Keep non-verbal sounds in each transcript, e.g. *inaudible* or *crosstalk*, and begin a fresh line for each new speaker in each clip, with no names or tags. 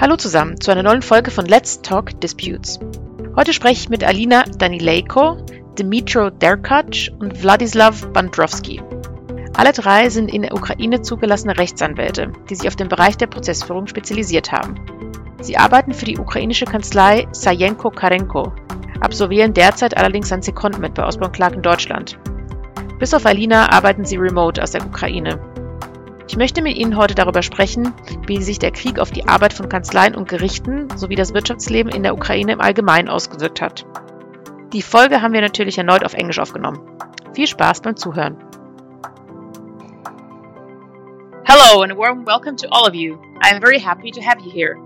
Hallo zusammen zu einer neuen Folge von Let's Talk Disputes. Heute spreche ich mit Alina Danilejko, Dmitro Derkac und Wladislav Bandrowski. Alle drei sind in der Ukraine zugelassene Rechtsanwälte, die sich auf den Bereich der Prozessführung spezialisiert haben. Sie arbeiten für die ukrainische Kanzlei Sajenko Karenko, absolvieren derzeit allerdings ein Secondment bei Osborne Clark in Deutschland. Bis auf Alina arbeiten sie remote aus der Ukraine. Ich möchte mit Ihnen heute darüber sprechen, wie sich der Krieg auf die Arbeit von Kanzleien und Gerichten sowie das Wirtschaftsleben in der Ukraine im Allgemeinen ausgewirkt hat. Die Folge haben wir natürlich erneut auf Englisch aufgenommen. Viel Spaß beim Zuhören. Hello and a warm welcome to all of you. I am very happy to have you here.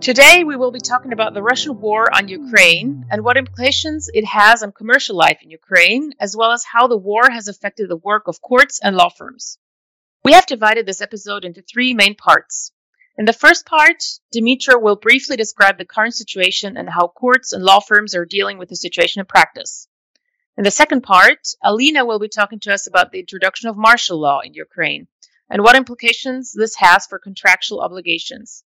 Today we will be talking about the Russian war on Ukraine and what implications it has on commercial life in Ukraine, as well as how the war has affected the work of courts and law firms. We have divided this episode into three main parts. In the first part, Dmytro will briefly describe the current situation and how courts and law firms are dealing with the situation in practice. In the second part, Alina will be talking to us about the introduction of martial law in Ukraine and what implications this has for contractual obligations.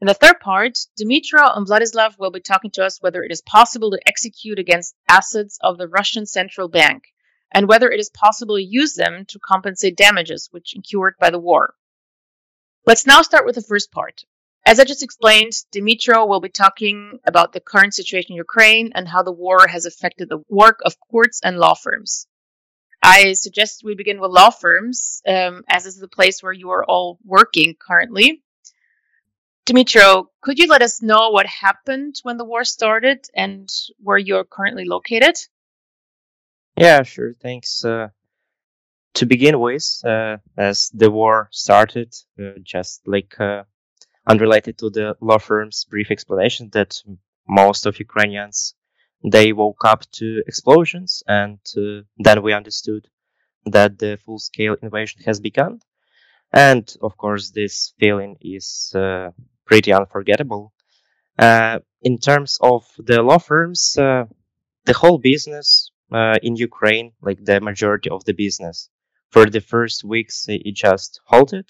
In the third part, Dmytro and Vladyslav will be talking to us whether it is possible to execute against assets of the Russian Central Bank and whether it is possible to use them to compensate damages which incurred by the war. Let's now start with the first part. As I just explained, Dmytro will be talking about the current situation in Ukraine and how the war has affected the work of courts and law firms. I suggest we begin with law firms, um, as this is the place where you are all working currently. Dmytro, could you let us know what happened when the war started and where you're currently located?
Yeah, sure. Thanks. Uh, to begin with, uh, as the war started, uh, just like uh, unrelated to the law firm's brief explanation that most of Ukrainians they woke up to explosions, and uh, then we understood that the full-scale invasion has begun. And of course, this feeling is uh, pretty unforgettable. in terms of the law firms, the whole business uh, in Ukraine, like the majority of the business. For the first weeks, it just halted,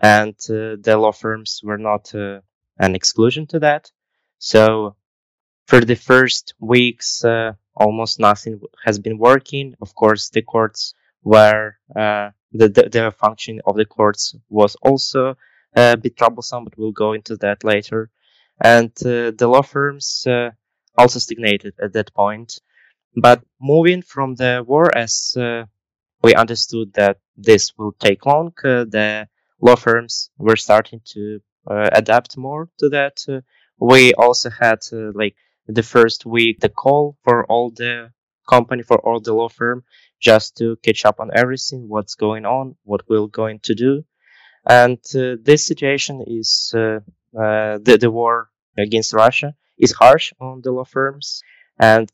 and uh, the law firms were not uh, an exclusion to that. So, for the first weeks, uh, almost nothing has been working. Of course, the courts were uh, the, the, the function of the courts was also a bit troublesome, but we'll go into that later. And uh, the law firms also stagnated at that point but moving from the war, as uh, we understood that this will take long, uh, the law firms were starting to uh, adapt more to that. Uh, we also had uh, like the first week the call for all the company for all the law firm just to catch up on everything, what's going on, what we're going to do, and uh, this situation is the the war against Russia is harsh on the law firms and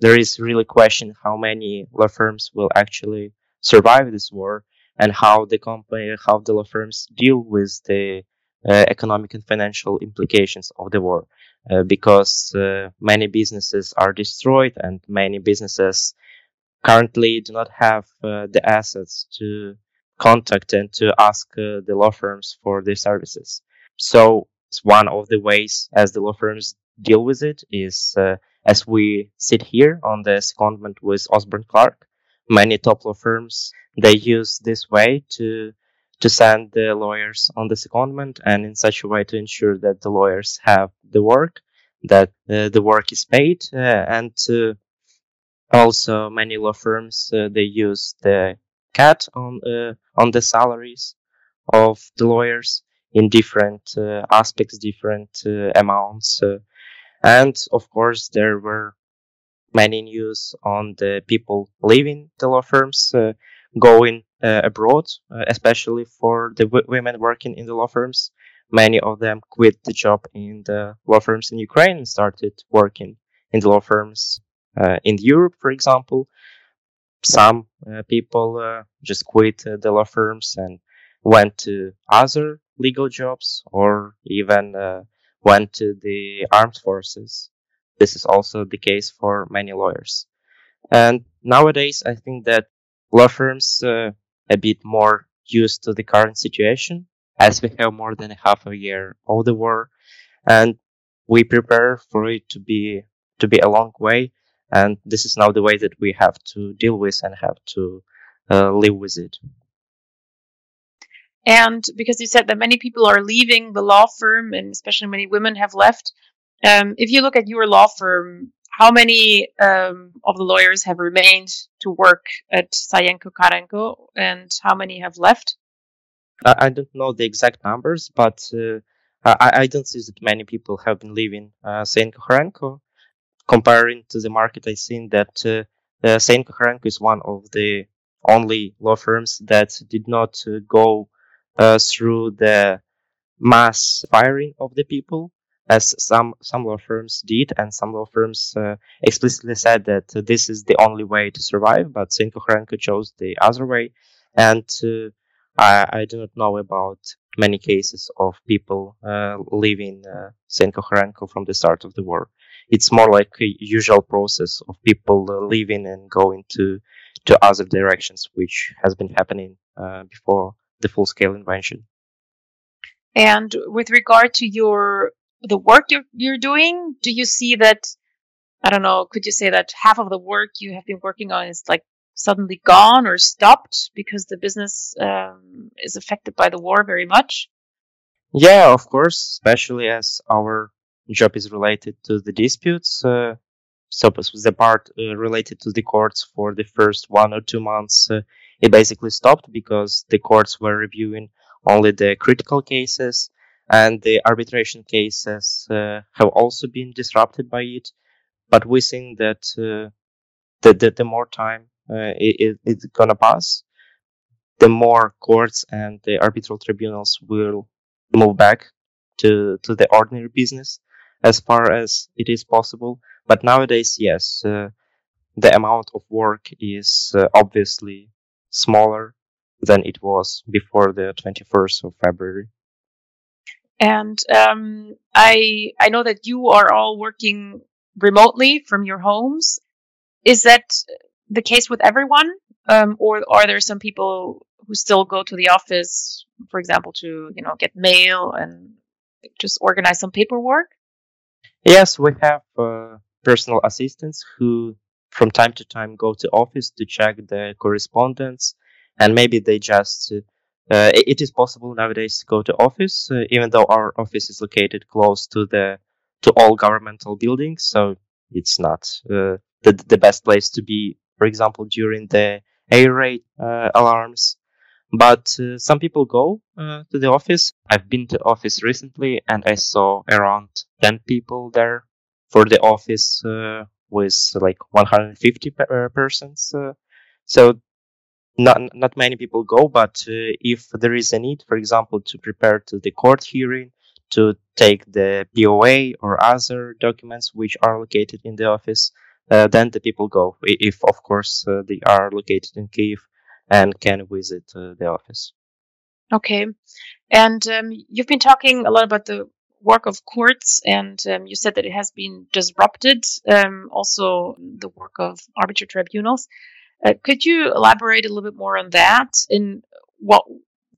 there is really question how many law firms will actually survive this war and how the company, how the law firms deal with the uh, economic and financial implications of the war. Uh, because uh, many businesses are destroyed and many businesses currently do not have uh, the assets to contact and to ask uh, the law firms for their services. So one of the ways as the law firms deal with it is uh, as we sit here on the secondment with Osborne Clarke, many top law firms they use this way to to send the lawyers on the secondment and in such a way to ensure that the lawyers have the work, that uh, the work is paid, uh, and also many law firms uh, they use the cat on uh, on the salaries of the lawyers in different uh, aspects, different amounts. And of course, there were many news on the people leaving the law firms, uh, going uh, abroad, uh, especially for the w- women working in the law firms. Many of them quit the job in the law firms in Ukraine and started working in the law firms uh, in Europe, for example. Some uh, people uh, just quit the law firms and went to other legal jobs or even went to the armed forces. This is also the case for many lawyers. And nowadays, I think that law firms uh, a bit more used to the current situation as we have more than half a year of the war, and we prepare for it to be to be a long way. And this is now the way that we have to deal with and have to uh, live with it.
And because you said that many people are leaving the law firm, and especially many women have left, um, if you look at your law firm, how many um, of the lawyers have remained to work at Sayenko Kharenko, and how many have left?
I don't know the exact numbers, but uh, I, I, don't see that many people have been leaving uh, Sayenko Kharenko. Comparing to the market, I think that uh, uh, Sayenko Kharenko is one of the only law firms that did not uh, go uh, through the mass firing of the people as some some law firms did, and some law firms uh, explicitly said that this is the only way to survive. But Sayenko Kharenko chose the other way, and uh, I, I, do not know about many cases of people uh, leaving uh, Kharenko from the start of the war. It's more like a usual process of people uh, leaving and going to to other directions, which has been happening uh, before the full scale invention.
And with regard to your the work you're, you're doing, do you see that, I don't know, could you say that half of the work you have been working on is like suddenly gone or stopped because the business um, is affected by the war very much?
Yeah, of course, especially as our job is related to the disputes. Uh, so the part uh, related to the courts for the first one or two months, uh, it basically stopped because the courts were reviewing only the critical cases and the arbitration cases uh, have also been disrupted by it. But we think that uh, the, the, the more time uh, it, it's gonna pass, the more courts and the arbitral tribunals will move back to to the ordinary business as far as it is possible. But nowadays, yes, uh, the amount of work is uh, obviously smaller than it was before the 21st of February.
And um, I I know that you are all working remotely from your homes. Is that the case with everyone, um, or are there some people who still go to the office, for example, to you know get mail and just organize some paperwork?
Yes, we have uh, personal assistants who, from time to time, go to office to check the correspondence, and maybe they just uh, it is possible nowadays to go to office, uh, even though our office is located close to the to all governmental buildings. So it's not uh, the the best place to be. For example, during the air raid uh, alarms. But uh, some people go uh, to the office. I've been to office recently, and I saw around ten people there for the office with like 150 persons. so not not many people go, but uh, if there is a need, for example, to prepare to the court hearing, to take the POA or other documents which are located in the office, uh, then the people go. If of course uh, they are located in Kiev and can visit uh, the office.
Okay, and um, you've been talking a lot about the work of courts, and um, you said that it has been disrupted. Um, also, the work of arbitral tribunals. Uh, could you elaborate a little bit more on that? In what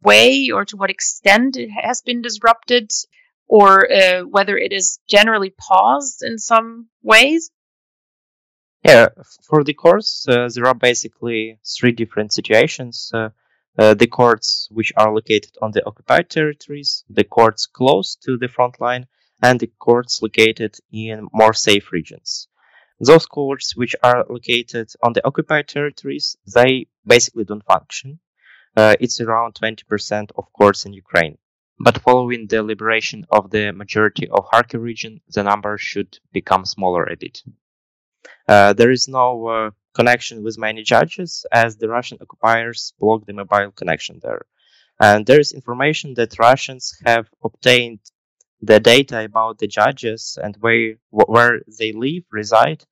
way or to what extent it has been disrupted, or uh, whether it is generally paused in some ways?
Yeah, for the courts, uh, there are basically three different situations. Uh, the courts which are located on the occupied territories, the courts close to the front line, and the courts located in more safe regions. Those courts which are located on the occupied territories, they basically don't function. Uh, it's around 20% of courts in Ukraine. But following the liberation of the majority of Kharkiv region, the number should become smaller a bit. Uh, there is no uh, connection with many judges as the Russian occupiers block the mobile connection there. And there is information that Russians have obtained the data about the judges and where where they live, reside,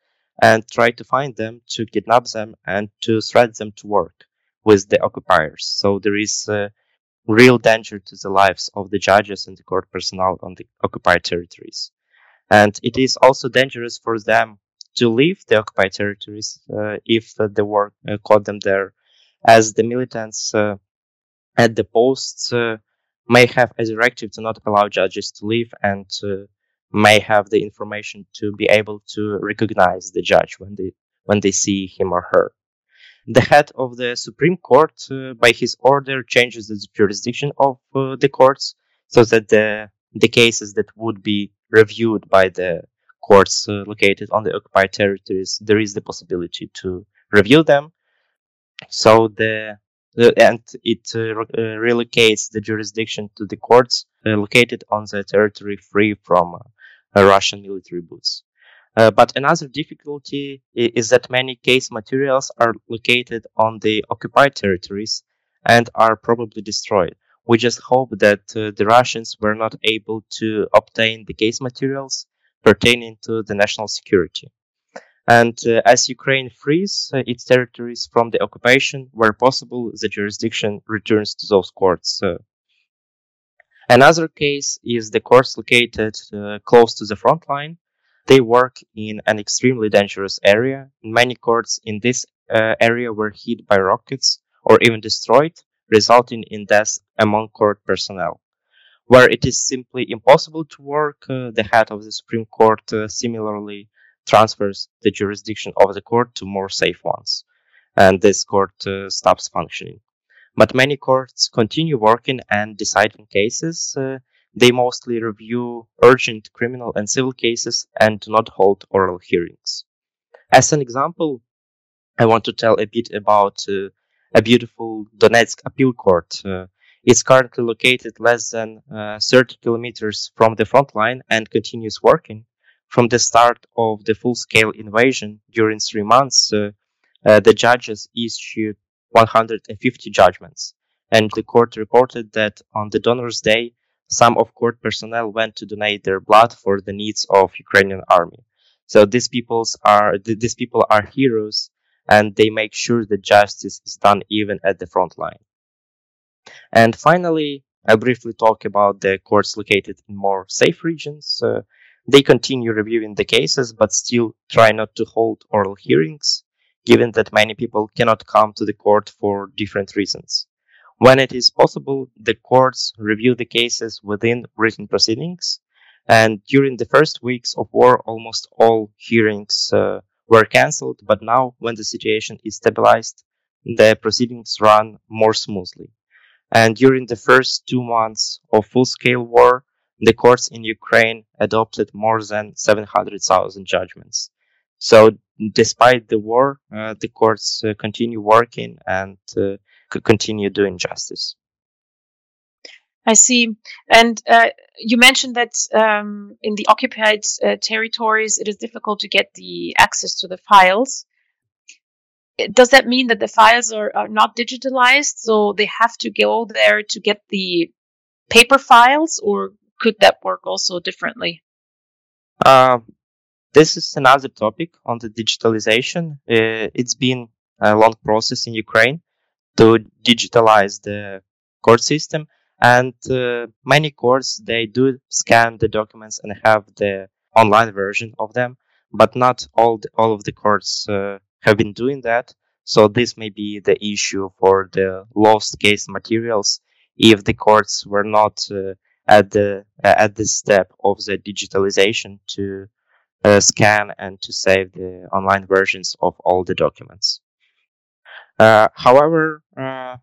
and try to find them, to kidnap them, and to threat them to work with the occupiers. So there is a real danger to the lives of the judges and the court personnel on the occupied territories. And it is also dangerous for them to leave the occupied territories uh, if uh, the war uh, caught them there, as the militants at the posts may have a directive to not allow judges to leave and may have the information to be able to recognize the judge when they when they see him or her. The head of the Supreme Court, uh, by his order, changes the jurisdiction of uh, the courts so that the the cases that would be reviewed by the courts uh, located on the occupied territories, there is the possibility to review them. So the and it uh, uh, relocates the jurisdiction to the courts located on the territory free from Russian military boots. Uh, but another difficulty is that many case materials are located on the occupied territories and are probably destroyed. We just hope that uh, the Russians were not able to obtain the case materials pertaining to the national security. And uh, as Ukraine frees uh, its territories from the occupation, where possible, the jurisdiction returns to those courts. Uh. another case is the courts located uh, close to the front line they work in an extremely dangerous area. Many courts in this uh, area were hit by rockets or even destroyed, resulting in deaths among court personnel. Where it is simply impossible to work, uh, the head of the Supreme Court uh, similarly transfers the jurisdiction of the court to more safe ones, and this court uh, stops functioning. But many courts continue working and deciding cases, uh, they mostly review urgent criminal and civil cases and do not hold oral hearings. As an example, I want to tell a bit about uh, a beautiful Donetsk appeal court. It's currently located less than uh, 30 kilometers from the front line and continues working. From the start of the full scale invasion during three months, uh, uh, the judges issued 150 judgments. And the court reported that on the donor's day, some of court personnel went to donate their blood for the needs of Ukrainian army. So these peoples are these people are heroes, and they make sure that justice is done even at the front line. And finally, I briefly talk about the courts located in more safe regions. Uh, they continue reviewing the cases, but still try not to hold oral hearings, given that many people cannot come to the court for different reasons. When it is possible, the courts review the cases within written proceedings. And during the first weeks of war, almost all hearings uh, were cancelled. But now, when the situation is stabilized, the proceedings run more smoothly. And during the first two months of full scale war, the courts in Ukraine adopted more than 700,000 judgments. So, despite the war, uh, the courts uh, continue working and uh, continue doing justice.
I see. And uh, you mentioned that um, in the occupied uh, territories, it is difficult to get the access to the files. Does that mean that the files are, are not digitalized, so they have to go there to get the paper files, or could that work also differently?
Uh, this is another topic on the digitalization. Uh, it's been a long process in Ukraine to digitalize the court system and uh, many courts they do scan the documents and have the online version of them but not all the, all of the courts uh, have been doing that so this may be the issue for the lost case materials if the courts were not uh, at the uh, at this step of the digitalization to uh, scan and to save the online versions of all the documents uh, however, uh,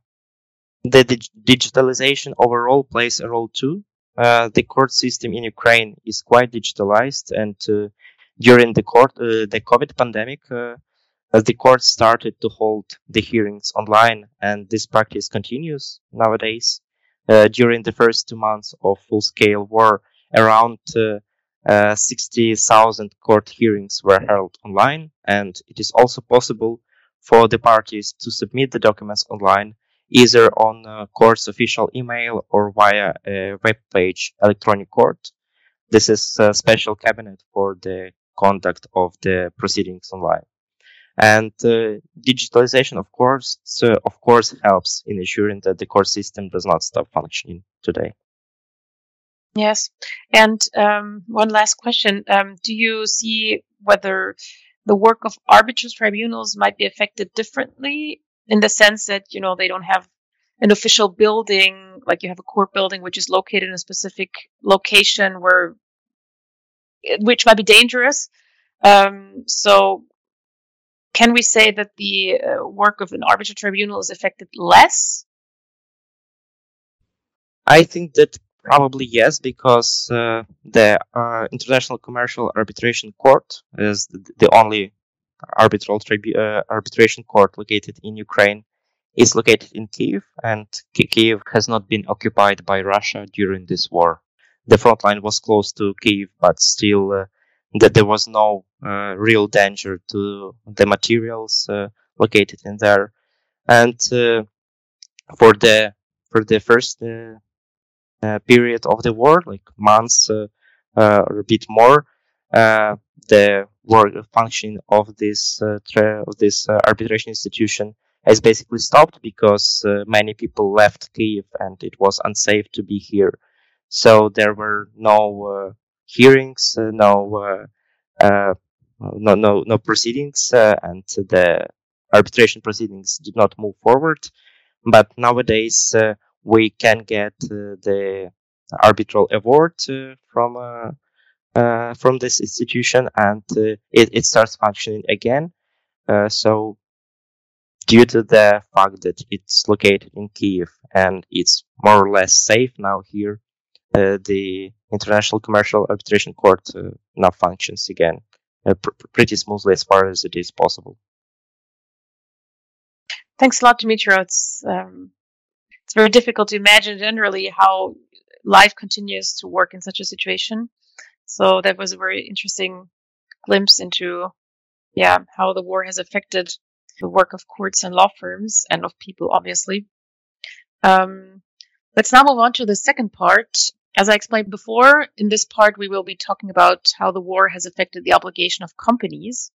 the dig- digitalization overall plays a role too. Uh, the court system in Ukraine is quite digitalized, and during the court the COVID pandemic, uh, the court started to hold the hearings online, and this practice continues nowadays. during the first two months of full-scale war, around 60,000 court hearings were held online, and it is also possible for the parties to submit the documents online, either on court's official email or via a web page electronic court. This is a special cabinet for the conduct of the proceedings online. And uh, digitalization, of course, so of course, helps in ensuring that the court system does not stop functioning today.
Yes, and um, one last question: um, Do you see whether the work of arbiters tribunals might be affected differently in the sense that you know they don't have an official building like you have a court building which is located in a specific location where, which might be dangerous. Um, so, can we say that the uh, work of an arbitral tribunal is affected less?
I think that probably yes, because uh, the uh, International Commercial Arbitration Court is the, only arbitral tribu- uh, arbitration court located in Ukraine is located in Kiev, and Kiev has not been occupied by Russia during this war. The front line was close to Kiev, but still, uh, that there was no uh, real danger to the materials uh, located in there. And uh, for the for the first uh, period of the war, like months or a bit more, the work function of this tra- of this arbitration institution has basically stopped because uh, many people left Kiev and it was unsafe to be here. So there were no uh, hearings, uh, no, no, no, no proceedings, and the arbitration proceedings did not move forward. But nowadays, we can get the arbitral award from uh, from this institution and uh, it, it starts functioning again. Uh, so due to the fact that it's located in Kiev and it's more or less safe now here, uh, the International Commercial Arbitration Court uh, now functions again uh, pr- pretty smoothly as far as it is possible.
Thanks a lot, Dmytro. It's um, it's very difficult to imagine generally how life continues to work in such a situation. So that was a very interesting glimpse into, yeah, how the war has affected the work of courts and law firms and of people, obviously. Um, let's now move on to the second part. As I explained before, in this part, we will be talking about how the war has affected the obligation of companies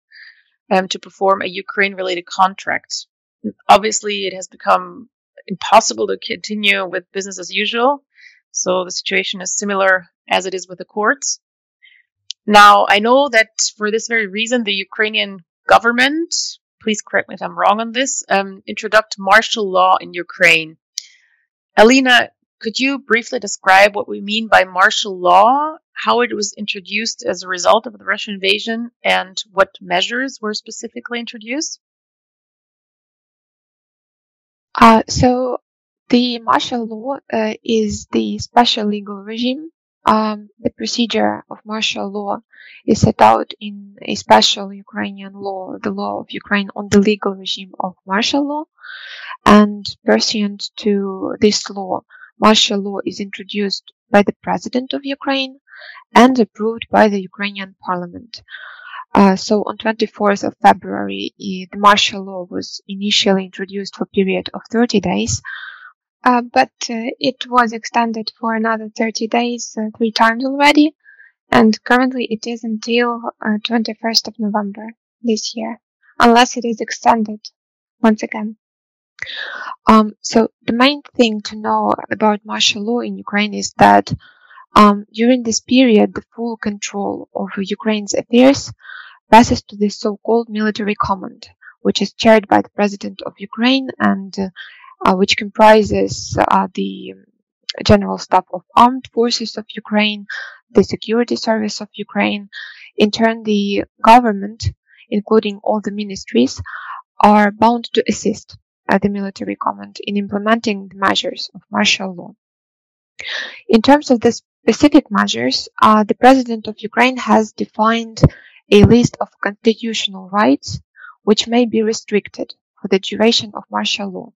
um, to perform a Ukraine related contract. Obviously, it has become impossible to continue with business as usual. So the situation is similar as it is with the courts. Now, I know that for this very reason, the Ukrainian government please correct me if I'm wrong on this, um, introduced martial law in Ukraine. Alina, could you briefly describe what we mean by martial law, how it was introduced as a result of the Russian invasion, and what measures were specifically introduced?
Uh, so, the martial law uh, is the special legal regime um, the procedure of martial law is set out in a special Ukrainian law, the law of Ukraine on the legal regime of martial law. And pursuant to this law, martial law is introduced by the president of Ukraine and approved by the Ukrainian parliament. Uh, so on 24th of February, the martial law was initially introduced for a period of 30 days uh, but uh, it was extended for another 30 days uh, three times already, and currently it is until 21st of November this year, unless it is extended once again. Um, so the main thing to know about martial law in Ukraine is that um, during this period, the full control over Ukraine's affairs passes to the so-called military command, which is chaired by the president of Ukraine and uh, uh, which comprises uh, the General Staff of Armed Forces of Ukraine, the Security Service of Ukraine. In turn, the government, including all the ministries, are bound to assist the military command in implementing the measures of martial law. In terms of the specific measures, uh, the President of Ukraine has defined a list of constitutional rights which may be restricted for the duration of martial law.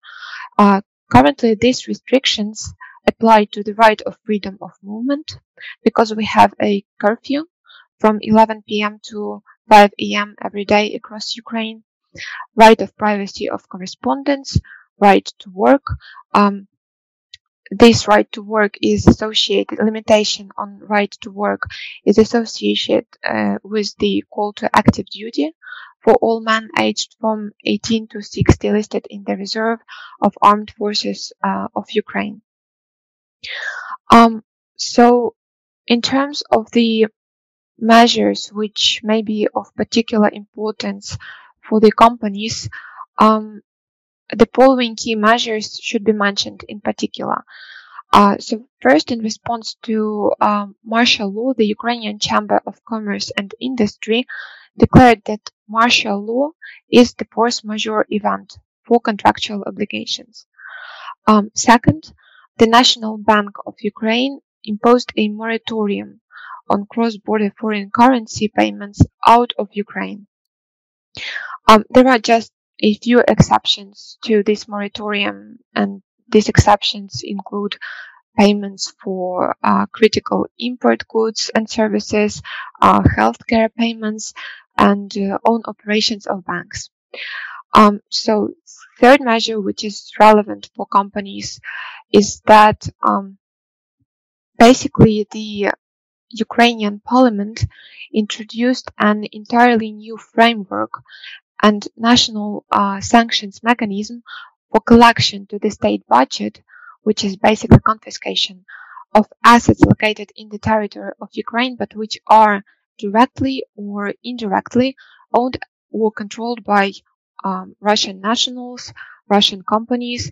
Uh, currently, these restrictions apply to the right of freedom of movement because we have a curfew from 11 p.m. to 5 a.m. every day across Ukraine, right of privacy of correspondence, right to work. Um, this right to work is associated, limitation on right to work is associated uh, with the call to active duty, for all men aged from 18 to 60 listed in the reserve of armed forces uh, of Ukraine. Um, so in terms of the measures which may be of particular importance for the companies, um, the following key measures should be mentioned in particular. Uh, so first, in response to um, martial law, the Ukrainian Chamber of Commerce and Industry declared that martial law is the force majeure event for contractual obligations. Um, second, the National Bank of Ukraine imposed a moratorium on cross-border foreign currency payments out of Ukraine. Um, there are just a few exceptions to this moratorium, and these exceptions include payments for uh, critical import goods and services, uh, healthcare payments, and uh, own operations of banks. Um, so, third measure, which is relevant for companies, is that um, basically the Ukrainian parliament introduced an entirely new framework and national uh, sanctions mechanism for collection to the state budget, which is basically confiscation of assets located in the territory of Ukraine, but which are directly or indirectly owned or controlled by um, Russian nationals, Russian companies,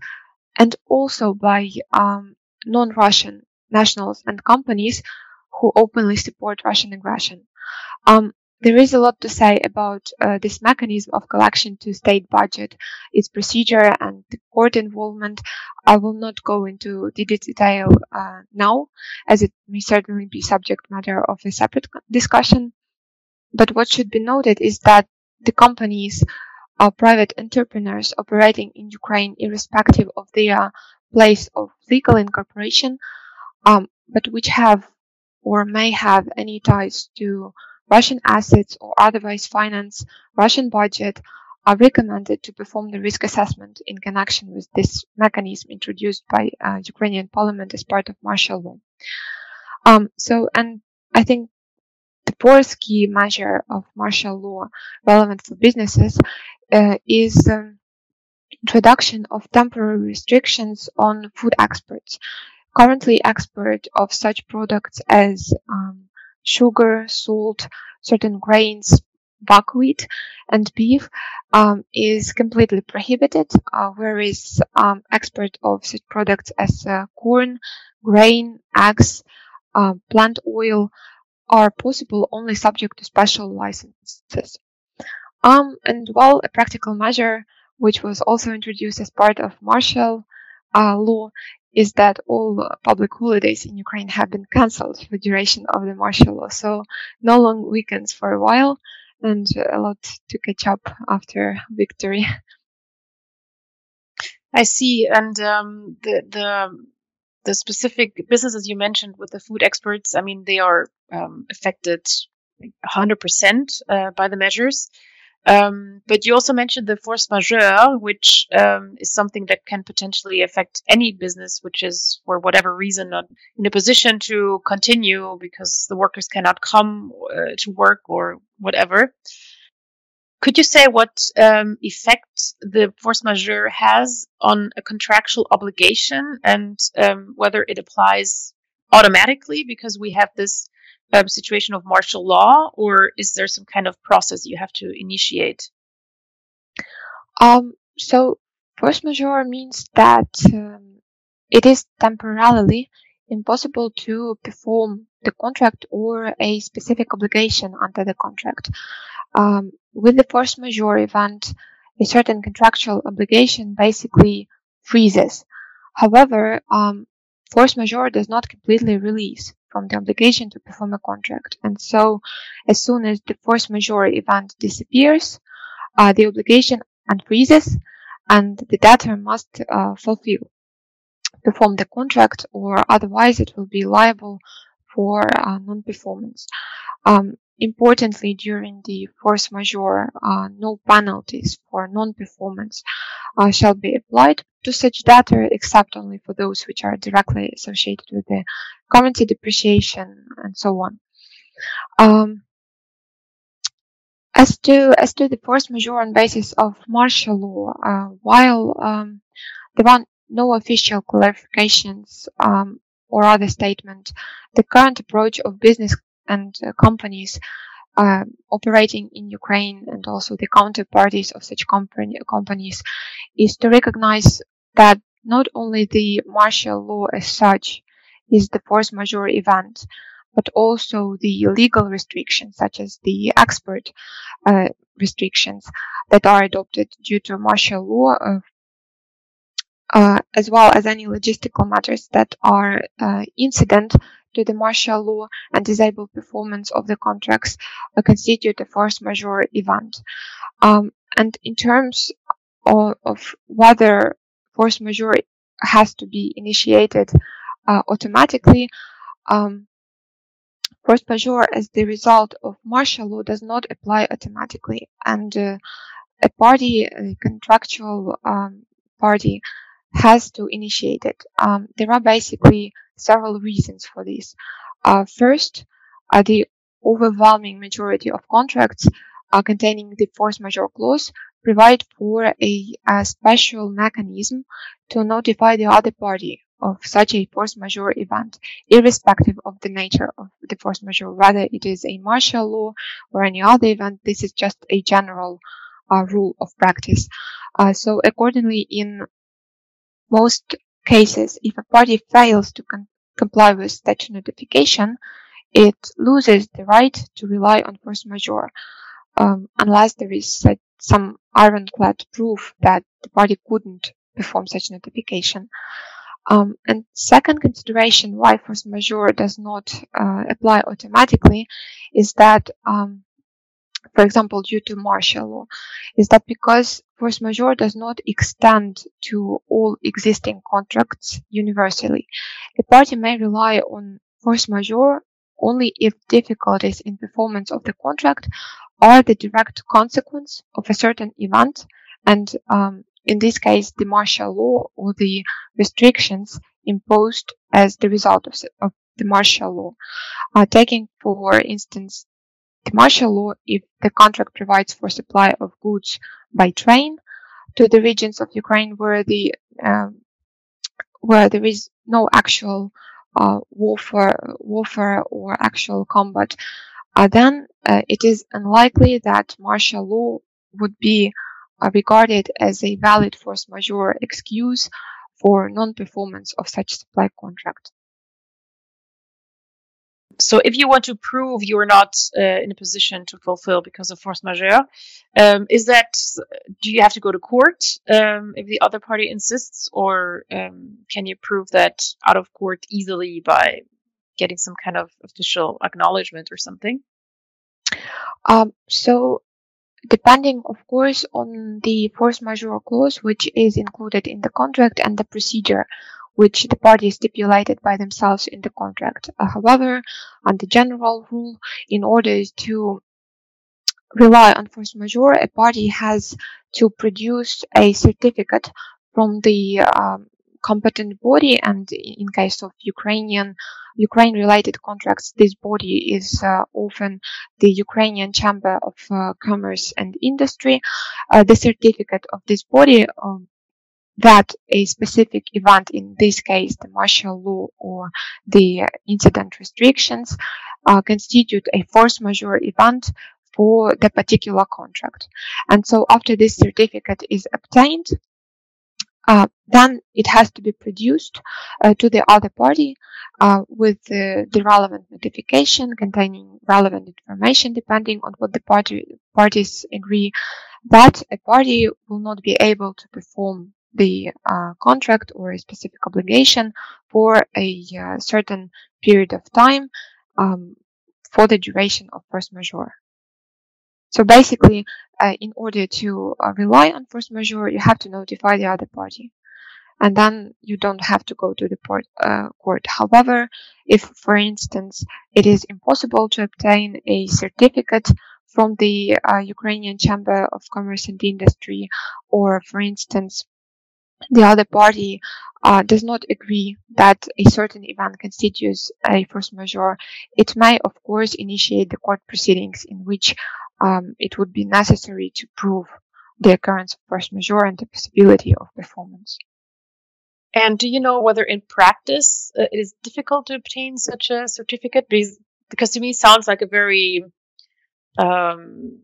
and also by um, non-Russian nationals and companies who openly support Russian aggression. Um, there is a lot to say about uh, this mechanism of collection to state budget, its procedure and court involvement. I will not go into the detail uh, now, as it may certainly be subject matter of a separate discussion. But what should be noted is that the companies are private entrepreneurs operating in Ukraine, irrespective of their place of legal incorporation, um, but which have or may have any ties to Russian assets or otherwise finance Russian budget are recommended to perform the risk assessment in connection with this mechanism introduced by uh, Ukrainian parliament as part of martial law. Um, so, and I think the fourth key measure of martial law relevant for businesses uh, is um, introduction of temporary restrictions on food exports. Currently, export of such products as um, sugar, salt, certain grains, buckwheat, and beef um, is completely prohibited, uh, whereas um, export of such products as uh, corn, grain, eggs, uh, plant oil are possible only subject to special licenses. Um, and while a practical measure, which was also introduced as part of martial uh, law, is that all public holidays in Ukraine have been cancelled for the duration of the martial law. So no long weekends for a while and a lot to catch up after victory.
I see. And um, the the the specific businesses you mentioned with the food experts, I mean, they are um, affected 100% uh, by the measures. Um, but you also mentioned the force majeure, which um, is something that can potentially affect any business which is, for whatever reason, not in a position to continue because the workers cannot come uh, to work or whatever. Could you say what um, effect the force majeure has on a contractual obligation and um, whether it applies automatically because we have this um, situation of martial law, or is there some kind of process you have to initiate?
Um, so force majeure means that um, it is temporarily impossible to perform the contract or a specific obligation under the contract. Um, with the force majeure event, a certain contractual obligation basically freezes. However, um, force majeure does not completely release from the obligation to perform a contract. And so, as soon as the force majeure event disappears, uh, the obligation unfreezes and the debtor must uh, fulfill, perform the contract, or otherwise it will be liable for uh, non-performance. Um, importantly, during the force majeure, uh, no penalties for non-performance uh, shall be applied to such data except only for those which are directly associated with the currency depreciation and so on. Um, as to as to the force majeure on basis of martial law, uh, while um, there are no official clarifications um, or other statement, the current approach of business and uh, companies uh, operating in Ukraine and also the counterparties of such company, companies is to recognize that not only the martial law as such is the force majeure event, but also the legal restrictions, such as the export uh, restrictions that are adopted due to martial law, uh, uh, as well as any logistical matters that are uh, incident to the martial law and disable performance of the contracts constitute a force majeure event. Um, and in terms of, of, whether force majeure has to be initiated uh, automatically, um, Force majeure as the result of martial law does not apply automatically, and uh, a party, a contractual um, party, has to initiate it. Um, there are basically several reasons for this. Uh, first, uh, the overwhelming majority of contracts containing the force majeure clause provide for a, a special mechanism to notify the other party of such a force majeure event, irrespective of the nature of the force majeure, whether it is a martial law or any other event. This is just a general uh, rule of practice. Uh, so accordingly, in most cases, if a party fails to com- comply with such notification, it loses the right to rely on force majeure, um, unless there is uh, some ironclad proof that the party couldn't perform such notification. Um, and second consideration why force majeure does not uh, apply automatically is that, um, for example, due to martial law, is that because force majeure does not extend to all existing contracts universally, a party may rely on force majeure only if difficulties in performance of the contract are the direct consequence of a certain event and um, in this case, the martial law or the restrictions imposed as the result of, of the martial law. Uh, taking, for instance, the martial law, if the contract provides for supply of goods by train to the regions of Ukraine where the um, where there is no actual uh, warfare, warfare or actual combat, then uh, it is unlikely that martial law would be are regarded as a valid force majeure excuse for non-performance of such supply contract.
So, if you want to prove you're not uh, in a position to fulfill because of force majeure, um, is that do you have to go to court um, if the other party insists, or um, can you prove that out of court easily by getting some kind of official acknowledgement or something?
Um, so depending of course on the force majeure clause which is included in the contract and the procedure which the parties stipulated by themselves in the contract. Uh, however, under general rule, in order to rely on force majeure, a party has to produce a certificate from the um, competent body and in case of Ukrainian Ukraine related contracts this body is uh, often the Ukrainian Chamber of uh, Commerce and Industry. Uh, the certificate of this body um, that a specific event in this case the martial law or the incident restrictions uh, constitute a force majeure event for the particular contract. And so after this certificate is obtained uh, then it has to be produced uh, to the other party uh, with the, the, relevant notification containing relevant information depending on what the party, parties agree that a party will not be able to perform the uh, contract or a specific obligation for a uh, certain period of time um, for the duration of force majeure. So basically, uh, in order to uh, rely on force majeure, you have to notify the other party. And then you don't have to go to the port, uh, court. However, if, for instance, it is impossible to obtain a certificate from the uh, Ukrainian Chamber of Commerce and Industry, or, for instance, the other party uh, does not agree that a certain event constitutes a force majeure, it may, of course, initiate the court proceedings in which um, it would be necessary to prove the occurrence of force majeure and the possibility of performance.
And do you know whether in practice uh, it is difficult to obtain such a certificate? Because, because to me, sounds like a very um,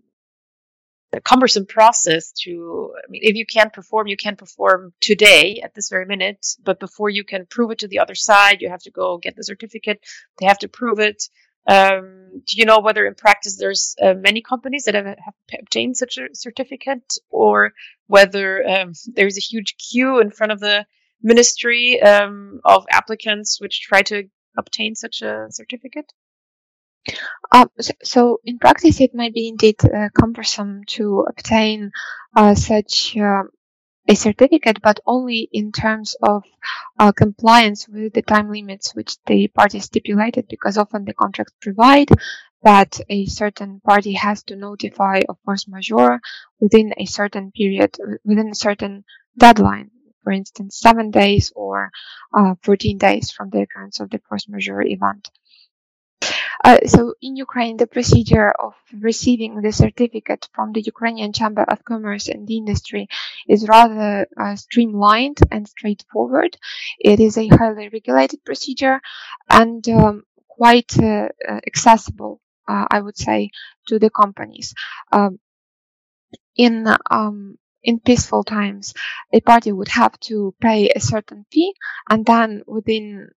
a cumbersome process to i mean if you can't perform you can't perform today at this very minute but before you can prove it to the other side you have to go get the certificate they have to prove it um, do you know whether in practice there's uh, many companies that have, have, obtained such a certificate or whether um, there's a huge queue in front of the ministry um, of applicants which try to obtain such a certificate?
Um, so, so, in practice, it might be indeed uh, cumbersome to obtain uh, such uh, a certificate, but only in terms of uh, compliance with the time limits which the party stipulated, because often the contracts provide that a certain party has to notify of force majeure within a certain period, within a certain deadline. For instance, seven days or uh, 14 days from the occurrence of the force majeure event. Uh, so in Ukraine, the procedure of receiving the certificate from the Ukrainian Chamber of Commerce and Industry is rather uh, streamlined and straightforward. It is a highly regulated procedure and um, quite uh, uh accessible, uh, I would say, to the companies. Um, in um, in peaceful times, a party would have to pay a certain fee, and then within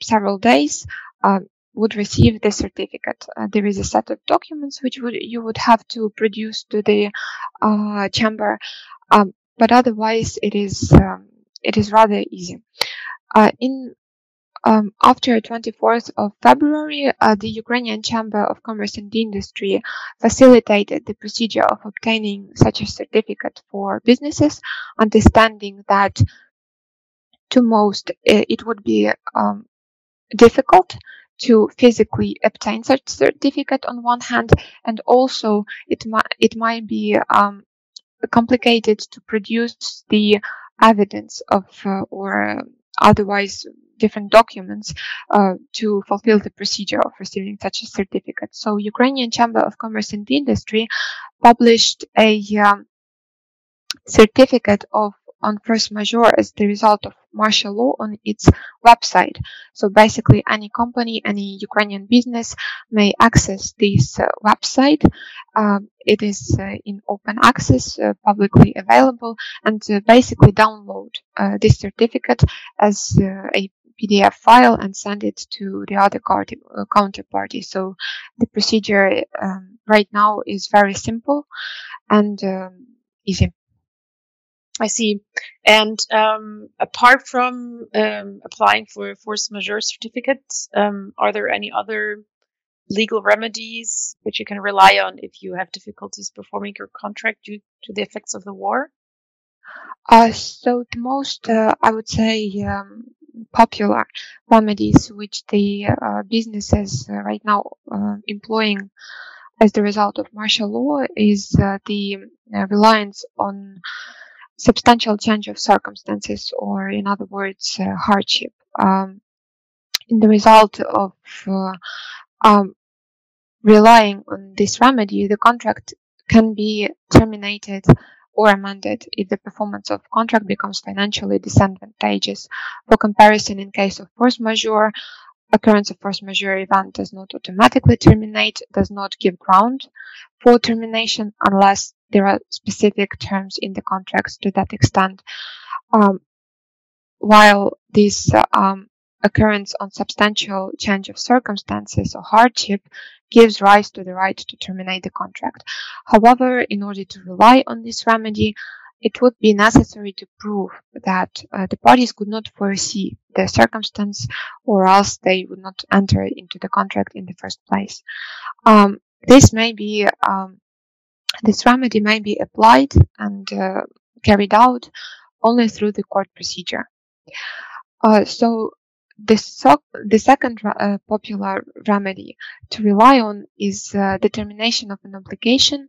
several days, uh, would receive the certificate. Uh, there is a set of documents which would you would have to produce to the uh, chamber, um, but otherwise it is um, it is rather easy. Uh, in um, after 24th of February, uh, the Ukrainian Chamber of Commerce and Industry facilitated the procedure of obtaining such a certificate for businesses, understanding that to most it would be um, difficult to physically obtain such certificate on one hand, and also it might it might be um, complicated to produce the evidence of uh, or otherwise different documents uh, to fulfill the procedure of receiving such a certificate. So Ukrainian Chamber of Commerce and Industry published a um, certificate of on force majeure as the result of martial law on its website. So basically, any company, any Ukrainian business may access this uh, website. Um, it is uh, in open access, uh, publicly available, and uh, basically download uh, this certificate as uh, a PDF file and send it to the other counterparty. So the procedure um, right now is very simple and um, easy.
I see. And um, apart from um, applying for force majeure certificates, um, are there any other legal remedies which you can rely on if you have difficulties performing your contract due to the effects of the war?
Uh, so the most, uh, I would say, um, popular remedies which the uh, businesses uh, right now uh, employing as the result of martial law is uh, the reliance on substantial change of circumstances, or in other words, uh, hardship. Um, in the result of uh, um, relying on this remedy, the contract can be terminated or amended if the performance of contract becomes financially disadvantageous. For comparison, in case of force majeure, occurrence of force majeure event does not automatically terminate, does not give ground for termination unless there are specific terms in the contracts to that extent. Um, while this uh, um, occurrence on substantial change of circumstances or hardship gives rise to the right to terminate the contract. However, in order to rely on this remedy, it would be necessary to prove that uh, the parties could not foresee the circumstance or else they would not enter into the contract in the first place. Um, this may be um, this remedy may be applied and uh, carried out only through the court procedure. Uh, so the, so- the second uh, popular remedy to rely on is uh, determination of an obligation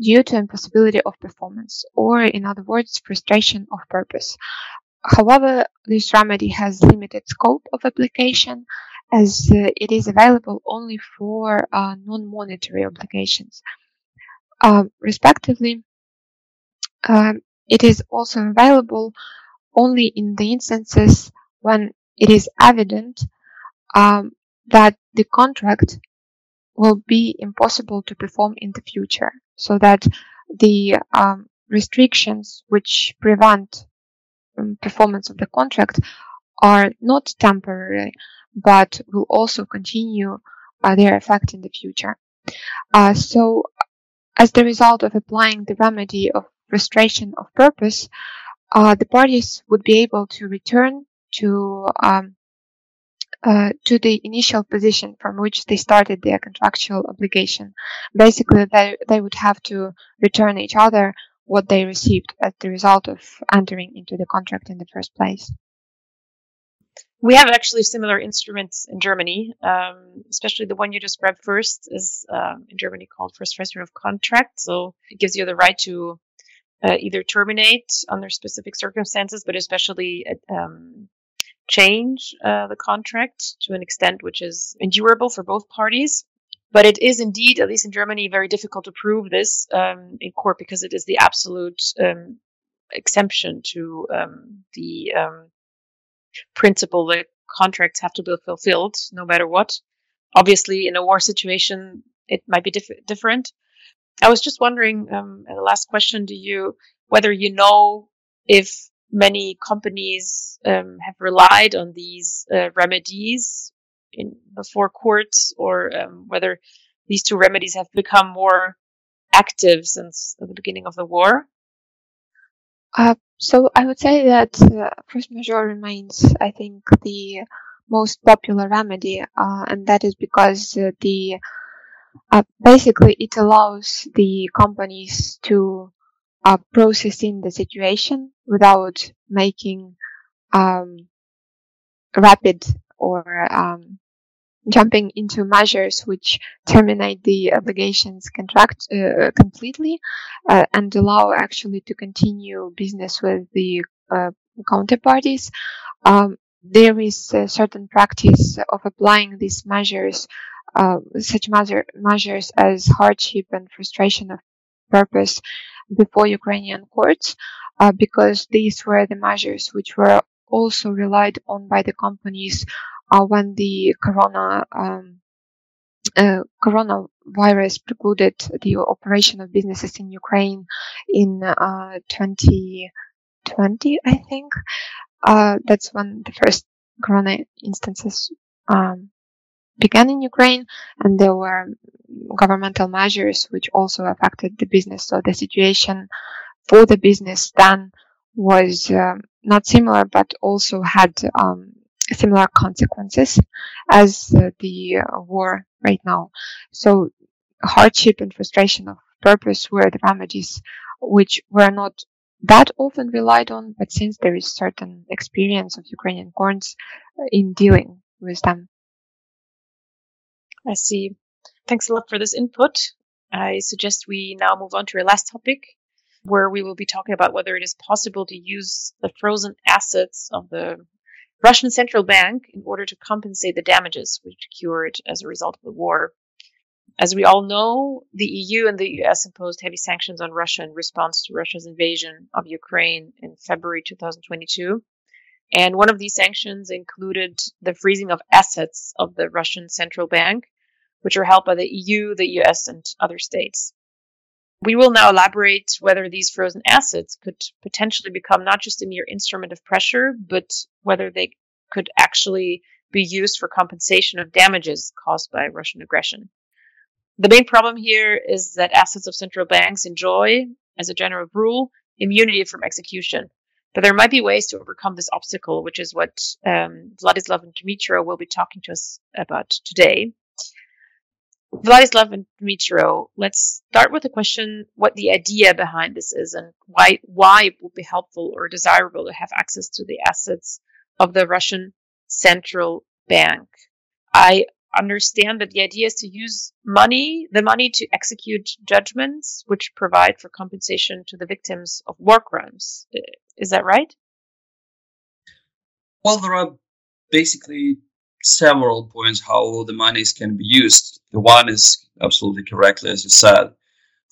due to impossibility of performance, or in other words, frustration of purpose. However, this remedy has limited scope of application as uh, it is available only for uh, non-monetary obligations. Um, respectively, um, it is also available only in the instances when it is evident um, that the contract will be impossible to perform in the future so that the um, restrictions which prevent um, performance of the contract are not temporary, but will also continue uh, their effect in the future. Uh, so, as the result of applying the remedy of frustration of purpose, uh, the parties would be able to return to um, uh, to the initial position from which they started their contractual obligation. Basically, they, they would have to return each other what they received as the result of entering into the contract in the first place.
We have actually similar instruments in Germany, um, especially the one you described first is um, in Germany called first frustration of contract. So it gives you the right to uh, either terminate under specific circumstances, but especially um, change uh, the contract to an extent which is endurable for both parties. But it is indeed, at least in Germany, very difficult to prove this um, in court because it is the absolute um, exemption to um, the um, principle that contracts have to be fulfilled no matter what. Obviously, in a war situation, it might be diff- different. I was just wondering, um, the last question to you, whether you know if many companies um, have relied on these uh, remedies in before courts, or um, whether these two remedies have become more active since the beginning of the war.
Uh, so I would say that uh, force majeure remains, I think, the most popular remedy, uh, and that is because uh, the basically it allows the companies to uh, processing the situation without making um, rapid or um, jumping into measures which terminate the obligations contract uh, completely uh, and allow actually to continue business with the uh, counterparties. Um, there is a certain practice of applying these measures, uh, such measure, measures as hardship and frustration of purpose before Ukrainian courts, uh, because these were the measures which were also relied on by the companies uh, when the corona um, uh, coronavirus precluded the operation of businesses in Ukraine in 2020, uh, I think. Uh, that's when the first corona instances um, began in Ukraine, and there were governmental measures which also affected the business. So the situation for the business then was um, not similar, but also had um, similar consequences as uh, the uh, war right now. So hardship and frustration of purpose were the remedies which were not that often relied on, but since there is certain experience of Ukrainian courts in dealing with them.
I see. Thanks a lot for this input. I suggest we now move on to our last topic, where we will be talking about whether it is possible to use the frozen assets of the Russian central bank in order to compensate the damages which occurred as a result of the war. As we all know, the EU and the US imposed heavy sanctions on Russia in response to Russia's invasion of Ukraine in February 2022. And one of these sanctions included the freezing of assets of the Russian central bank, which are held by the EU, the US, and other states. We will now elaborate whether these frozen assets could potentially become not just a mere instrument of pressure, but whether they could actually be used for compensation of damages caused by Russian aggression. The main problem here is that assets of central banks enjoy, as a general rule, immunity from execution, but there might be ways to overcome this obstacle, which is what um, Vladyslav and Dmytro will be talking to us about today. Vladyslav and Dmytro, let's start with the question what the idea behind this is and why why it would be helpful or desirable to have access to the assets of the Russian central bank. I understand that the idea is to use money, the money to execute judgments which provide for compensation to the victims of war crimes. Is that right?
Well, there are basically several points how the monies can be used. The one is absolutely correctly, as you said,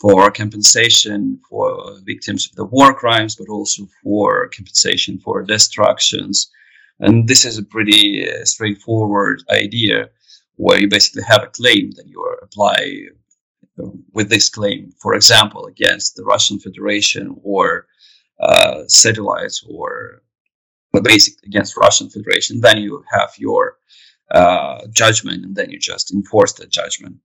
for compensation for victims of the war crimes, but also for compensation for destructions. And this is a pretty uh, straightforward idea where you basically have a claim that you apply with this claim, for example, against the Russian Federation or uh, satellites or basically against Russian Federation, then you have your uh, judgment and then you just enforce the judgment.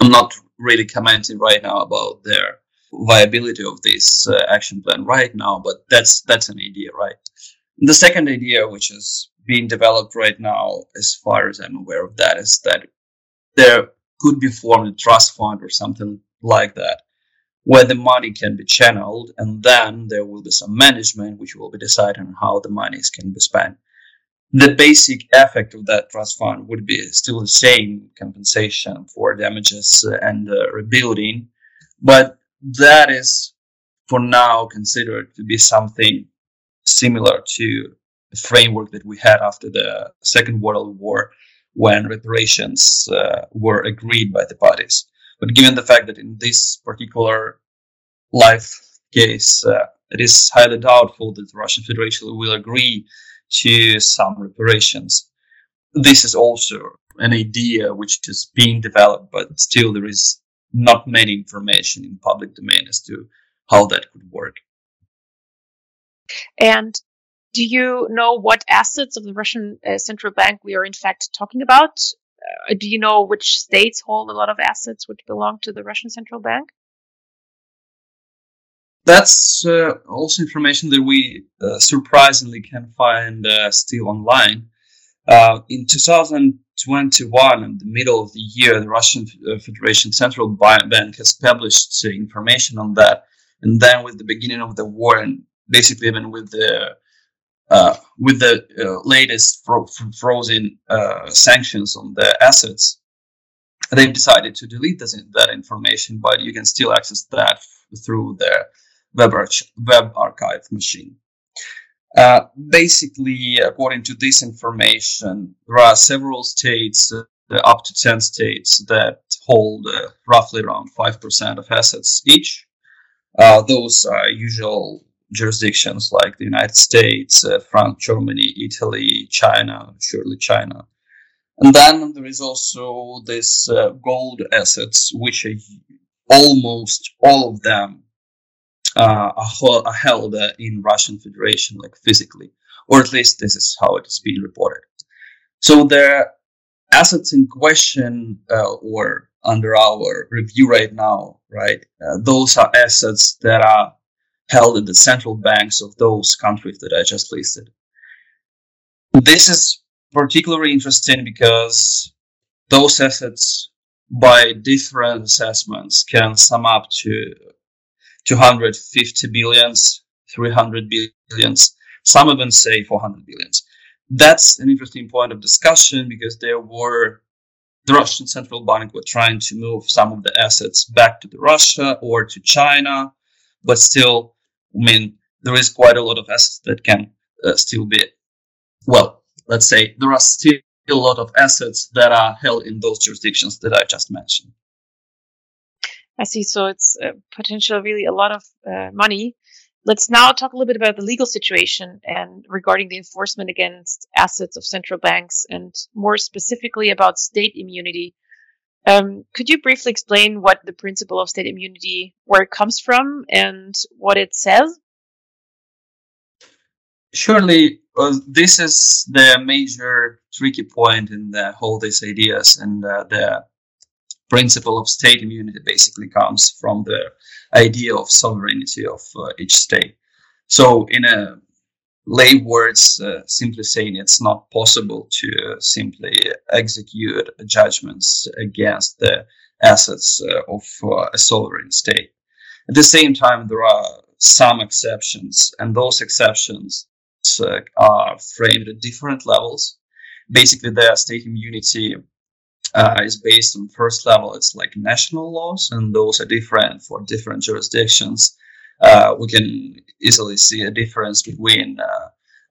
I'm not really commenting right now about their viability of this uh, action plan right now, but that's that's an idea, right? The second idea, which is being developed right now, as far as I'm aware of that, is that there could be formed a trust fund or something like that, where the money can be channeled, and then there will be some management which will be deciding how the monies can be spent. The basic effect of that trust fund would be still the same compensation for damages and uh, rebuilding, but that is for now considered to be something similar to the framework that we had after the Second World War when reparations uh, were agreed by the parties. But given the fact that in this particular life case, uh, it is highly doubtful that the Russian Federation will agree to some reparations. This is also an idea which is being developed, but still there is not many information in public domain as to how that could work.
And do you know what assets of the Russian uh, central bank we are in fact talking about? Uh, do you know which states hold a lot of assets which belong to the Russian central bank?
That's uh, also information that we uh, surprisingly can find uh, still online. Uh, in 2021, in the middle of the year, the Russian Federation Central Bank has published information on that. And then, with the beginning of the war, and basically even with the uh, with the uh, latest fro- frozen uh, sanctions on the assets, they've decided to delete this, that information, but you can still access that through their web, arch- web archive machine. Uh, basically, according to this information, there are several states, uh, up to 10 states, that hold roughly around 5% of assets each. those are usual jurisdictions like the United States, uh, France, Germany, Italy, China, surely China. And then there is also this uh, gold assets, which are almost all of them uh, are, held uh, in Russian Federation, like physically, or at least this is how it is being reported. So the assets in question, uh, or under our review right now, right, uh, those are assets that are held in the central banks of those countries that I just listed. This is particularly interesting because those assets, by different assessments, can sum up to 250 billions, 300 billions. Some even say 400 billions. That's an interesting point of discussion because there were the Russian central bank were trying to move some of the assets back to the Russia or to China, but still mean, there is quite a lot of assets that can uh, still be, well, let's say there are still a lot of assets that are held in those jurisdictions that I just mentioned.
I see. So it's uh, potential really a lot of uh, money. Let's now talk a little bit about the legal situation and regarding the enforcement against assets of central banks and more specifically about state immunity. Um, could you briefly explain what the principle of state immunity, where it comes from, and what it says?
Surely, this is the major tricky point in the whole these ideas, and uh, the principle of state immunity basically comes from the idea of sovereignty of uh, each state. So, in a lay words uh, simply saying it's not possible to simply execute judgments against the assets uh, of uh, a sovereign state. At the same time, there are some exceptions, and those exceptions uh, are framed at different levels. Basically, the state immunity uh, is based on first level, it's like national laws, and those are different for different jurisdictions uh, we can easily see a difference between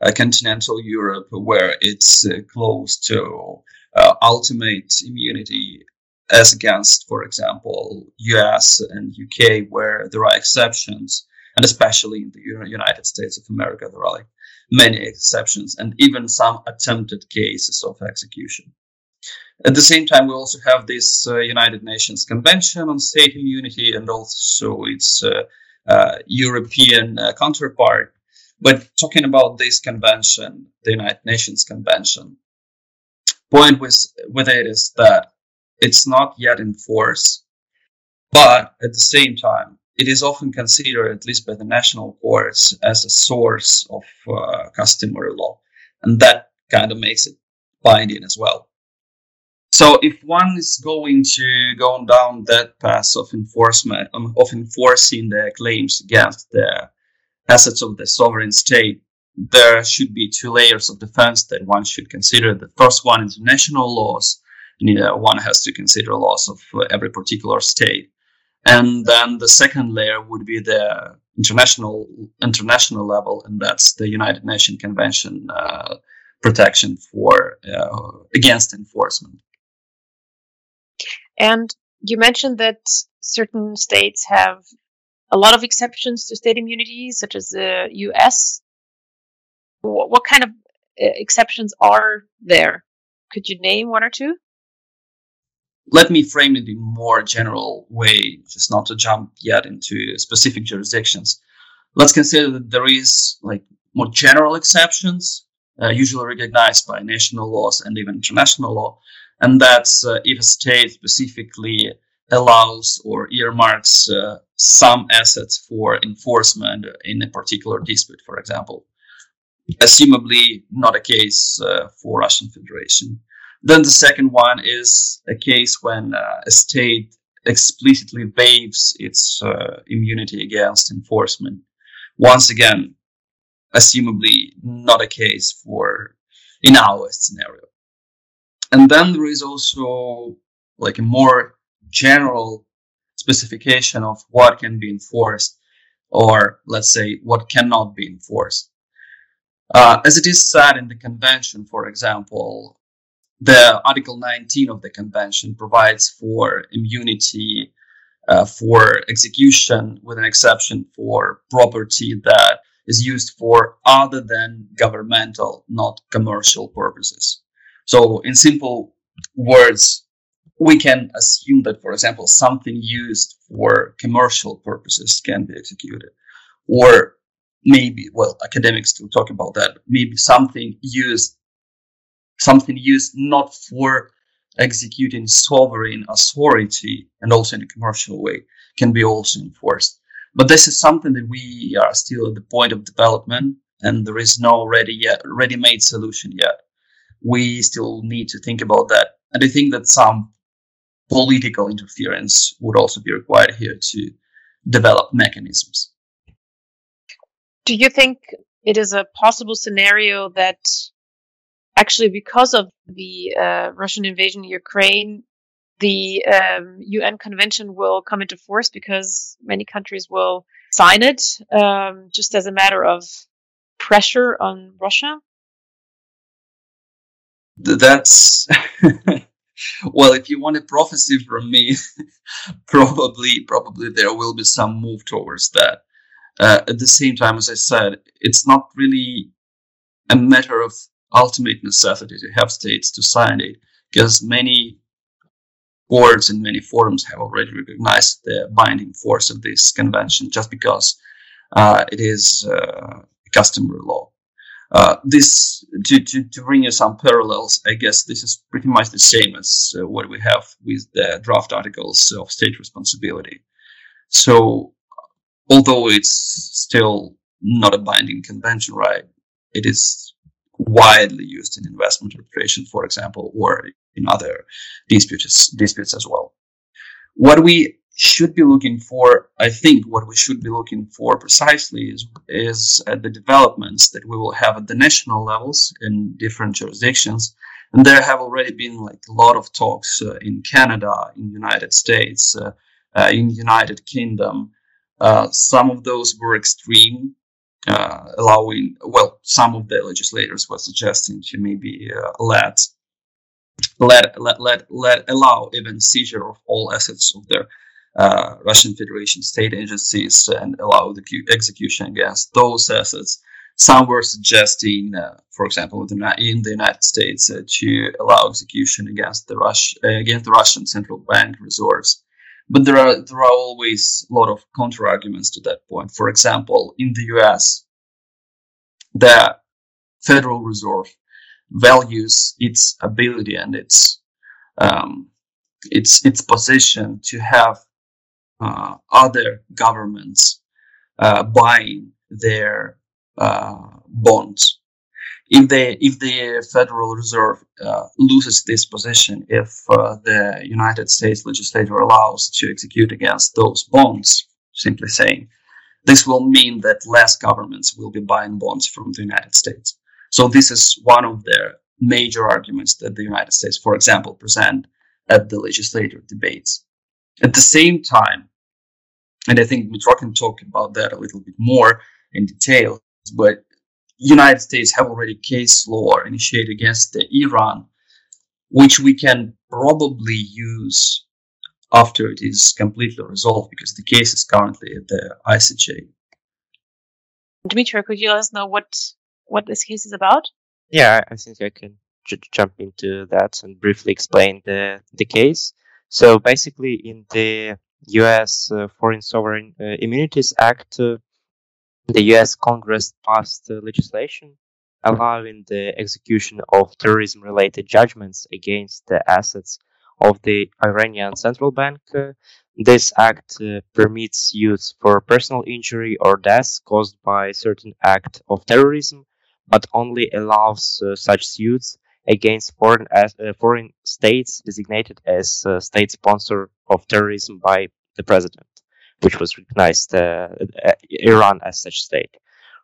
uh, continental Europe, where it's uh, close to uh, ultimate immunity, as against, for example, US and UK, where there are exceptions, and especially in the United States of America, there are like many exceptions, and even some attempted cases of execution. At the same time, we also have this uh, United Nations Convention on State Immunity and also its uh, uh, European uh, counterpart. But talking about this convention, the United Nations Convention, point with, with it is that it's not yet in force, but at the same time, it is often considered, at least by the national courts, as a source of uh, customary law, and that kind of makes it binding as well. So, if one is going to go down that path of enforcement um, of enforcing the claims against the assets of the sovereign state, there should be two layers of defense that one should consider. The first one is national laws, and uh, one has to consider laws of uh, every particular state and then the second layer would be the international international level, and that's the United Nations Convention uh, protection for uh, against enforcement.
And you mentioned that certain states have a lot of exceptions to state immunity, such as the U.S. What, kind of uh, exceptions are there? Could you name one or two?
let me frame it in more general way, just not to jump yet into specific jurisdictions. Let's consider that there is like more general exceptions, uh, usually recognized by national laws and even international law, and that's uh, if a state specifically allows or earmarks uh, some assets for enforcement in a particular dispute, for example. Assumably, not a case uh, for Russian Federation. Then the second one is a case when uh, a state explicitly waives its uh, immunity against enforcement. Once again, assumably not a case for in our scenario. And then there is also like a more general specification of what can be enforced, or let's say what cannot be enforced. Uh, as it is said in the convention, for example, the Article 19 of the convention provides for immunity uh, for execution, with an exception for property that is used for other than governmental, not commercial purposes. So, in simple words, we can assume that, for example, something used for commercial purposes can be executed. Or maybe, well, academics will talk about that, maybe something used something used not for executing sovereign authority and also in a commercial way can be also enforced. But this is something that we are still at the point of development and there is no ready yet ready-made solution yet. We still need to think about that. And I think that some political interference would also be required here to develop mechanisms.
Do you think it is a possible scenario that actually because of the uh, Russian invasion of Ukraine, the um, UN convention will come into force because many countries will sign it um, just as a matter of pressure on Russia.
That's *laughs* well, if you want a prophecy from me, *laughs* probably probably there will be some move towards that. Uh, at the same time, as I said, it's not really a matter of ultimate necessity to have states to sign it because many boards and many forums have already recognized the binding force of this convention just because uh, it is uh, customary law. Uh, this to, to, to bring you some parallels, I guess this is pretty much the same as uh, what we have with the draft articles of state responsibility. So, although it's still not a binding convention, right? It is widely used in investment arbitration, for example, or in other disputes disputes as well. What we should be looking for, I think, what we should be looking for precisely is is uh, the developments that we will have at the national levels in different jurisdictions. And there have already been like a lot of talks uh, in Canada, in United States, uh, uh in United Kingdom. Uh, some of those were extreme allowing, well, some of the legislators were suggesting to maybe let, let, let, let, let allow even seizure of all assets of their uh, Russian Federation state agencies and allow the execution against those assets. Some were suggesting, uh, for example, in the United States, uh, to allow execution against the Rus- uh, against the Russian central bank reserves. But there are there are always a lot of counter arguments to that point. For example, in the U.S., the Federal Reserve values its ability and its um, its its position to have uh, other governments uh, buying their uh, bonds. If the if the Federal Reserve uh, loses this position, if uh, the United States legislature allows to execute against those bonds, simply saying, this will mean that less governments will be buying bonds from the United States. So this is one of the major arguments that the United States, for example, present at the legislative debates. At the same time, and I think Mitro can talk about that a little bit more in detail, but United States have already case law initiated against the Iran, which we can probably use after it is completely resolved because the case is currently at the ICJ.
Dmitry, could you let us know what what this case is about?
Yeah, I think I can j- jump into that and briefly explain the the case. So basically, in the U.S. Uh, Foreign Sovereign uh, Immunities Act, uh, the U.S. Congress passed legislation allowing the execution of terrorism-related judgments against the assets of the Iranian central bank. This act uh, permits suits for personal injury or death caused by certain act of terrorism, but only allows uh, such suits against foreign uh, foreign states designated as state sponsor of terrorism by the president, which was recognized uh, uh, Iran as such state.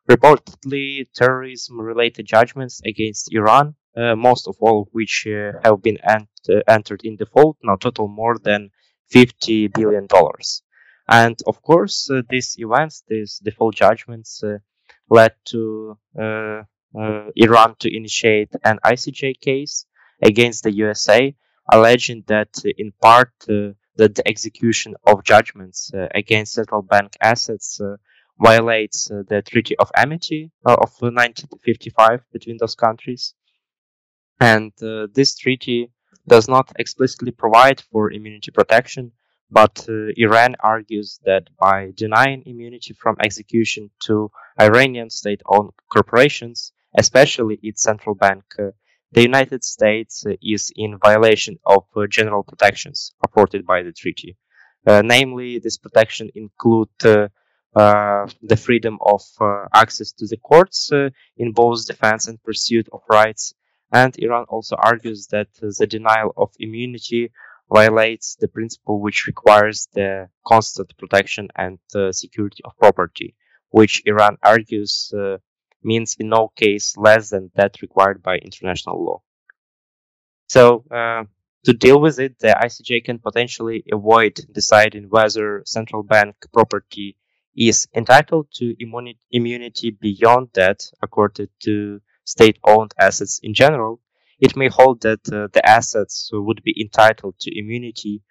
Reportedly, terrorism-related judgments against Iran uh, most of all of which uh, have been ent- uh, entered in default, now total more than 50 billion dollars. And of course, uh, these events, these default judgments, led to Iran to initiate an ICJ case against the USA, alleging that in part that the execution of judgments uh, against central bank assets uh, violates uh, the Treaty of Amity of 1955 between those countries. And this treaty does not explicitly provide for immunity protection, but uh, Iran argues that by denying immunity from execution to Iranian state owned corporations, especially its central bank, uh, the United States uh, is in violation of uh, general protections afforded by the treaty. Uh, namely, this protection include the freedom of access to the courts in both defense and pursuit of rights and Iran also argues that the denial of immunity violates the principle which requires the constant protection and uh, security of property, which Iran argues uh, means in no case less than that required by international law. So, uh, to deal with it, the ICJ can potentially avoid deciding whether central bank property is entitled to immunity beyond that accorded to state-owned assets in general, it may hold that uh, the assets would be entitled to immunity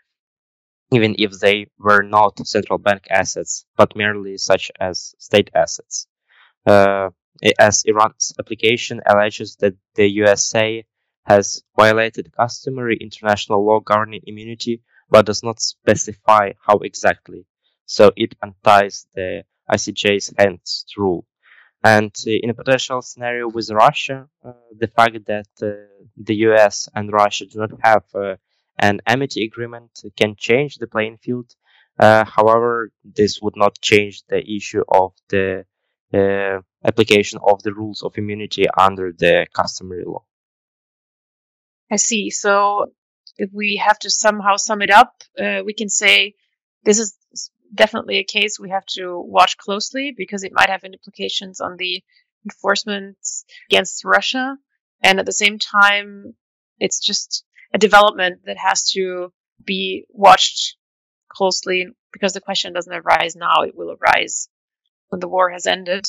even if they were not central bank assets, but merely such as state assets. Uh, as Iran's application alleges that the USA has violated customary international law governing immunity, but does not specify how exactly. So it unties the ICJ's hands rule. And uh, in a potential scenario with Russia, uh, the fact that uh, the US and Russia do not have an amity agreement can change the playing field. however, this would not change the issue of the application of the rules of immunity under the customary law.
I see. So if we have to somehow sum it up, uh, we can say this is definitely a case we have to watch closely because it might have implications on the enforcement against Russia. And at the same time, it's just a development that has to be watched closely because the question doesn't arise now, it will arise when the war has ended.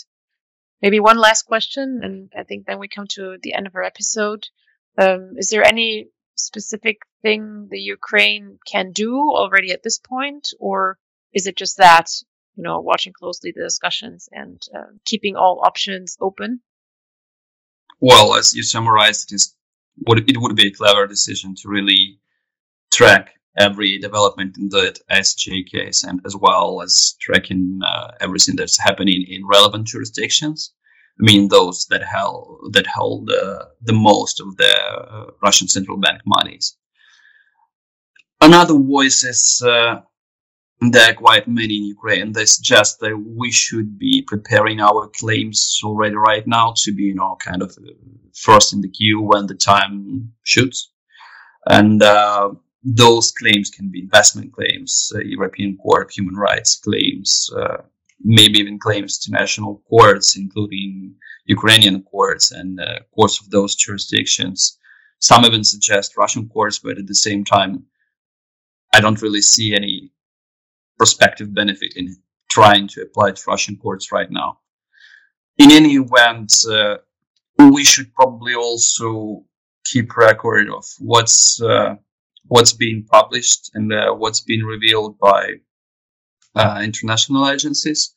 Maybe one last question, and I think then we come to the end of our episode. Um, is there any specific thing the Ukraine can do already at this point, or is it just that you know, watching closely the discussions and uh, keeping all options open.
Well, as you summarized, it is would it would be a clever decision to really track every development in the SJ case and as well as tracking uh, everything that's happening in relevant jurisdictions. I mean, those that held that hold uh, the most of the uh, Russian central bank monies. Another voice is uh, there are quite many in Ukraine. They suggest that we should be preparing our claims already right now to be, you know, kind of first in the queue when the time shoots. And uh, those claims can be investment claims, uh, European Court of Human Rights claims, uh, maybe even claims to national courts, including Ukrainian courts and uh, courts of those jurisdictions. Some even suggest Russian courts, but at the same time, I don't really see any prospective benefit in trying to apply to Russian courts right now. In any event, uh, we should probably also keep record of what's uh, what's being published and uh, what's been revealed by uh, international agencies.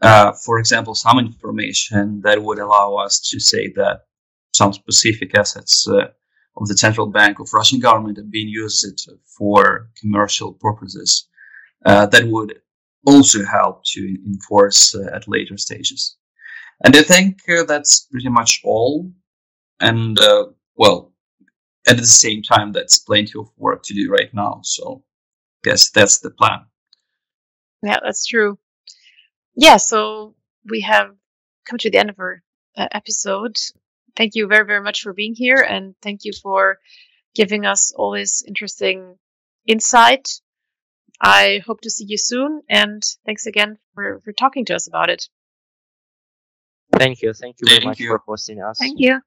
Uh, for example, some information that would allow us to say that some specific assets uh, of the central bank of Russian government have been used for commercial purposes. Uh, that would also help to enforce uh, at later stages. And I think that's pretty much all. And well, at the same time, that's plenty of work to do right now. So, I guess that's the plan.
Yeah, that's true. Yeah, so we have come to the end of our uh, episode. Thank you very, very much for being here, and thank you for giving us all this interesting insight. I hope to see you soon, and thanks again for, for talking to us about it.
Thank you. Thank you very
Thank
much
you.
for hosting us.
Thank you.